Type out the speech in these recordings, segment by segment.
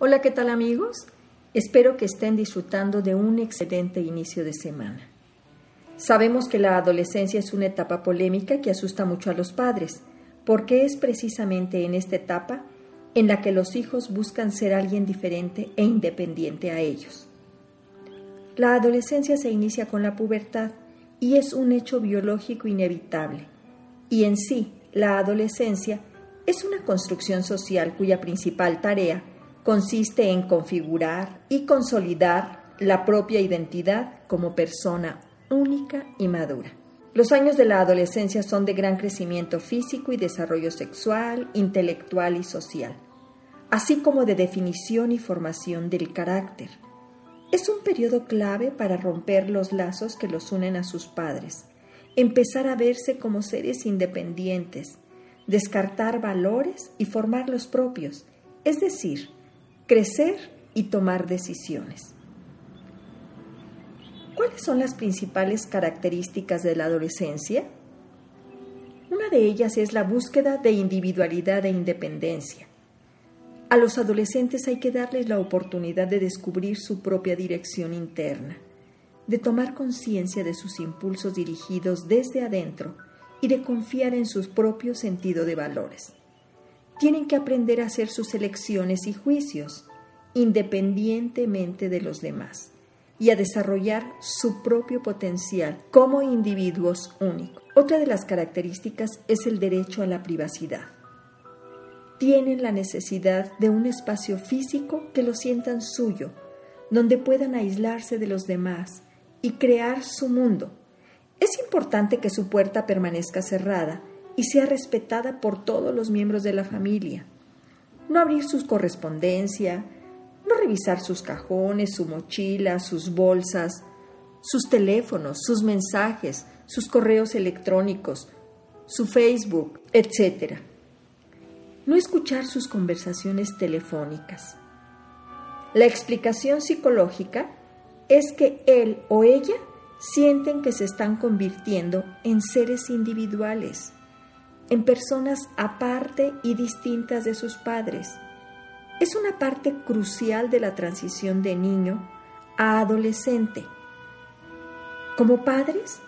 Hola, ¿qué tal amigos? Espero que estén disfrutando de un excelente inicio de semana. Sabemos que la adolescencia es una etapa polémica que asusta mucho a los padres, porque es precisamente en esta etapa en la que los hijos buscan ser alguien diferente e independiente a ellos. La adolescencia se inicia con la pubertad y es un hecho biológico inevitable. Y en sí, la adolescencia es una construcción social cuya principal tarea consiste en configurar y consolidar la propia identidad como persona única y madura. Los años de la adolescencia son de gran crecimiento físico y desarrollo sexual, intelectual y social, así como de definición y formación del carácter. Es un periodo clave para romper los lazos que los unen a sus padres, empezar a verse como seres independientes, descartar valores y formar los propios, es decir, crecer y tomar decisiones. ¿Cuáles son las principales características de la adolescencia? Una de ellas es la búsqueda de individualidad e independencia. A los adolescentes hay que darles la oportunidad de descubrir su propia dirección interna, de tomar conciencia de sus impulsos dirigidos desde adentro y de confiar en su propio sentido de valores. Tienen que aprender a hacer sus elecciones y juicios independientemente de los demás y a desarrollar su propio potencial como individuos únicos. Otra de las características es el derecho a la privacidad. Tienen la necesidad de un espacio físico que lo sientan suyo, donde puedan aislarse de los demás y crear su mundo. Es importante que su puerta permanezca cerrada y sea respetada por todos los miembros de la familia. No abrir su correspondencia, no revisar sus cajones, su mochila, sus bolsas, sus teléfonos, sus mensajes, sus correos electrónicos, su Facebook, etc. No escuchar sus conversaciones telefónicas. La explicación psicológica es que él o ella sienten que se están convirtiendo en seres individuales, en personas aparte y distintas de sus padres es una parte crucial de la transición de niño a adolescente. Como padres,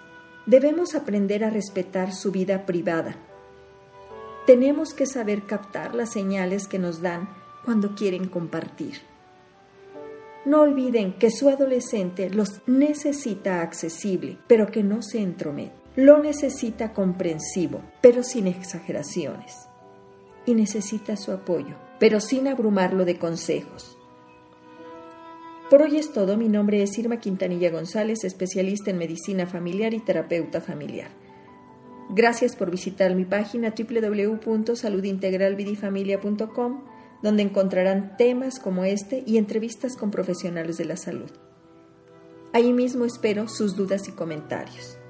debemos aprender a respetar su vida privada. Tenemos que saber captar las señales que nos dan cuando quieren compartir. No olviden que su adolescente los necesita accesible, pero que no se entromete. Lo necesita comprensivo, pero sin exageraciones. Y necesita su apoyo pero sin abrumarlo de consejos. Por hoy es todo. Mi nombre es Irma Quintanilla González, especialista en medicina familiar y terapeuta familiar. Gracias por visitar mi página www.saludintegralvidifamilia.com, donde encontrarán temas como este y entrevistas con profesionales de la salud. Ahí mismo espero sus dudas y comentarios.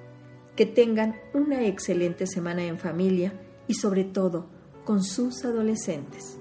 Que tengan una excelente semana en familia y sobre todo con sus adolescentes.